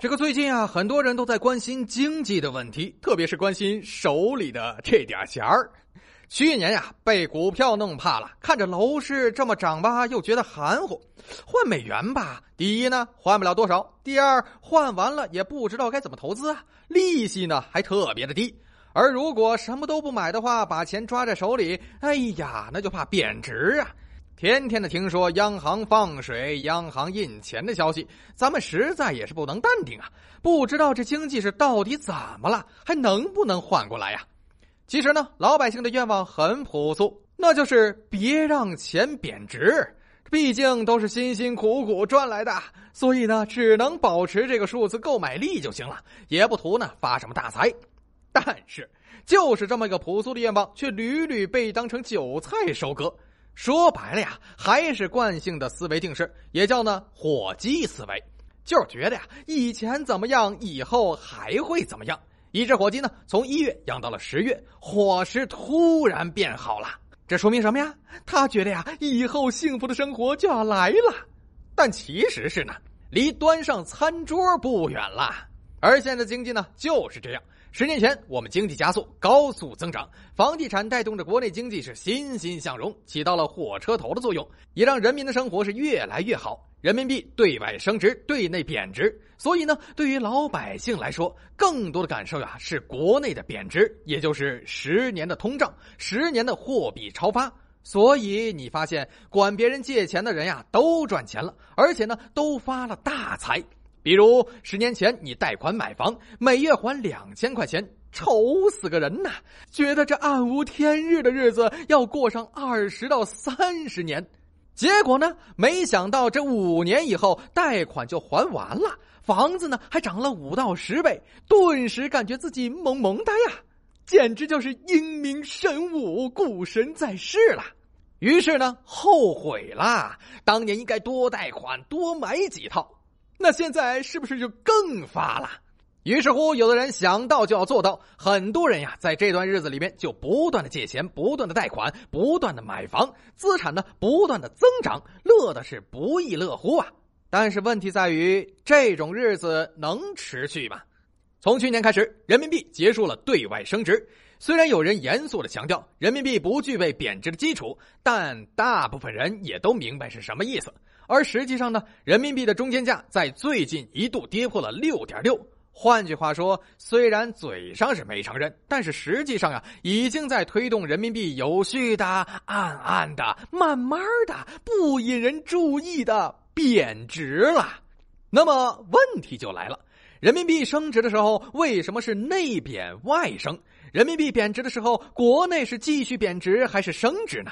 这个最近啊，很多人都在关心经济的问题，特别是关心手里的这点钱儿。去年呀，被股票弄怕了，看着楼市这么涨吧，又觉得含糊。换美元吧，第一呢，换不了多少；第二，换完了也不知道该怎么投资啊，利息呢还特别的低。而如果什么都不买的话，把钱抓在手里，哎呀，那就怕贬值啊。天天的听说央行放水、央行印钱的消息，咱们实在也是不能淡定啊！不知道这经济是到底怎么了，还能不能缓过来呀？其实呢，老百姓的愿望很朴素，那就是别让钱贬值。毕竟都是辛辛苦苦赚来的，所以呢，只能保持这个数字购买力就行了，也不图呢发什么大财。但是，就是这么一个朴素的愿望，却屡屡被当成韭菜收割。说白了呀，还是惯性的思维定式，也叫呢火鸡思维，就是觉得呀，以前怎么样，以后还会怎么样。一只火鸡呢，从一月养到了十月，伙食突然变好了，这说明什么呀？他觉得呀，以后幸福的生活就要来了。但其实是呢，离端上餐桌不远了。而现在经济呢，就是这样。十年前，我们经济加速、高速增长，房地产带动着国内经济是欣欣向荣，起到了火车头的作用，也让人民的生活是越来越好。人民币对外升值，对内贬值，所以呢，对于老百姓来说，更多的感受呀是国内的贬值，也就是十年的通胀，十年的货币超发。所以你发现，管别人借钱的人呀都赚钱了，而且呢都发了大财。比如十年前你贷款买房，每月还两千块钱，愁死个人呐！觉得这暗无天日的日子要过上二十到三十年，结果呢，没想到这五年以后贷款就还完了，房子呢还涨了五到十倍，顿时感觉自己萌萌哒呀，简直就是英明神武，股神在世了。于是呢，后悔啦，当年应该多贷款，多买几套。那现在是不是就更发了？于是乎，有的人想到就要做到，很多人呀，在这段日子里面就不断的借钱，不断的贷款，不断的买房，资产呢不断的增长，乐的是不亦乐乎啊！但是问题在于，这种日子能持续吗？从去年开始，人民币结束了对外升值。虽然有人严肃的强调人民币不具备贬值的基础，但大部分人也都明白是什么意思。而实际上呢，人民币的中间价在最近一度跌破了六点六。换句话说，虽然嘴上是没承认，但是实际上啊，已经在推动人民币有序的、暗暗的、慢慢的、不引人注意的贬值了。那么问题就来了：人民币升值的时候，为什么是内贬外升？人民币贬值的时候，国内是继续贬值还是升值呢？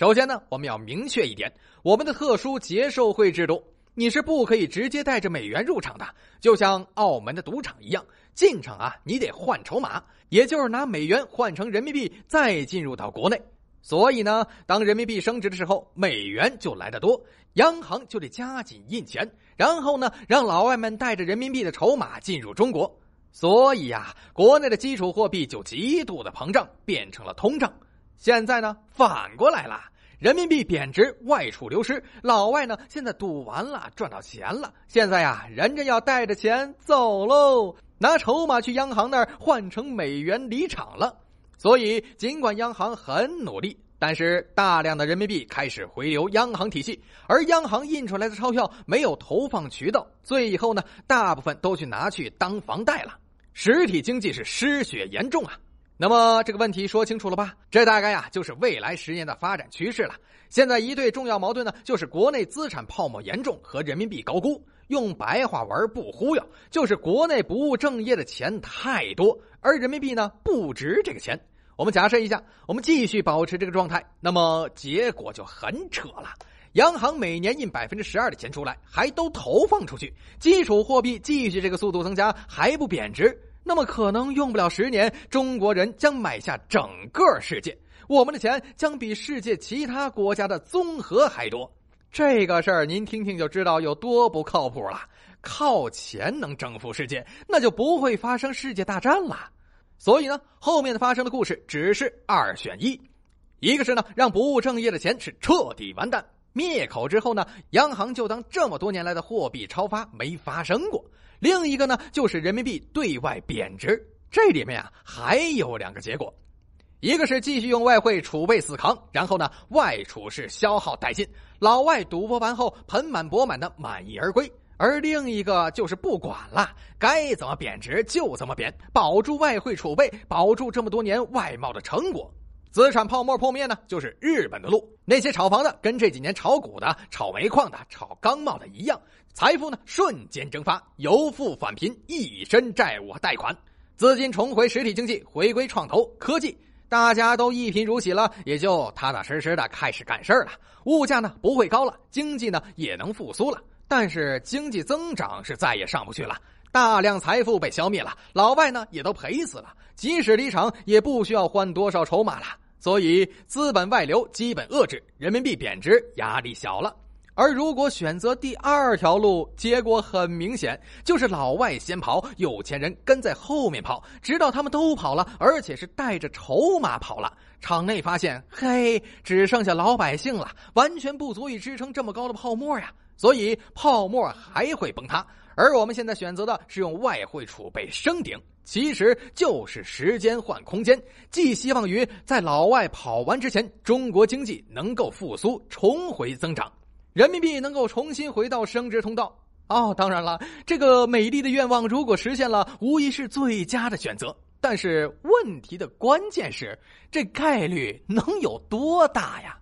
首先呢，我们要明确一点，我们的特殊结售汇制度，你是不可以直接带着美元入场的，就像澳门的赌场一样，进场啊，你得换筹码，也就是拿美元换成人民币再进入到国内。所以呢，当人民币升值的时候，美元就来得多，央行就得加紧印钱，然后呢，让老外们带着人民币的筹码进入中国。所以呀，国内的基础货币就极度的膨胀，变成了通胀。现在呢，反过来了，人民币贬值，外储流失，老外呢现在赌完了，赚到钱了。现在呀，人家要带着钱走喽，拿筹码去央行那儿换成美元离场了。所以，尽管央行很努力，但是大量的人民币开始回流央行体系，而央行印出来的钞票没有投放渠道，最后呢，大部分都去拿去当房贷了。实体经济是失血严重啊！那么这个问题说清楚了吧？这大概呀就是未来十年的发展趋势了。现在一对重要矛盾呢，就是国内资产泡沫严重和人民币高估。用白话文不忽悠，就是国内不务正业的钱太多，而人民币呢不值这个钱。我们假设一下，我们继续保持这个状态，那么结果就很扯了。央行每年印百分之十二的钱出来，还都投放出去，基础货币继续这个速度增加，还不贬值，那么可能用不了十年，中国人将买下整个世界，我们的钱将比世界其他国家的综合还多。这个事儿您听听就知道有多不靠谱了。靠钱能征服世界，那就不会发生世界大战了。所以呢，后面的发生的故事只是二选一，一个是呢，让不务正业的钱是彻底完蛋。灭口之后呢，央行就当这么多年来的货币超发没发生过。另一个呢就是人民币对外贬值。这里面啊还有两个结果，一个是继续用外汇储备死扛，然后呢外储是消耗殆尽，老外赌博完后盆满钵满的满意而归；而另一个就是不管了，该怎么贬值就怎么贬，保住外汇储备，保住这么多年外贸的成果。资产泡沫破灭呢，就是日本的路。那些炒房的跟这几年炒股的、炒煤矿的、炒钢贸的一样，财富呢瞬间蒸发，由富返贫，一身债务贷款。资金重回实体经济，回归创投科技，大家都一贫如洗了，也就踏踏实实的开始干事儿了。物价呢不会高了，经济呢也能复苏了，但是经济增长是再也上不去了。大量财富被消灭了，老外呢也都赔死了，即使离场也不需要换多少筹码了。所以，资本外流基本遏制，人民币贬值压力小了。而如果选择第二条路，结果很明显，就是老外先跑，有钱人跟在后面跑，直到他们都跑了，而且是带着筹码跑了。场内发现，嘿，只剩下老百姓了，完全不足以支撑这么高的泡沫呀。所以，泡沫还会崩塌。而我们现在选择的是用外汇储备升顶，其实就是时间换空间，寄希望于在老外跑完之前，中国经济能够复苏，重回增长，人民币能够重新回到升值通道。哦，当然了，这个美丽的愿望如果实现了，无疑是最佳的选择。但是问题的关键是，这概率能有多大呀？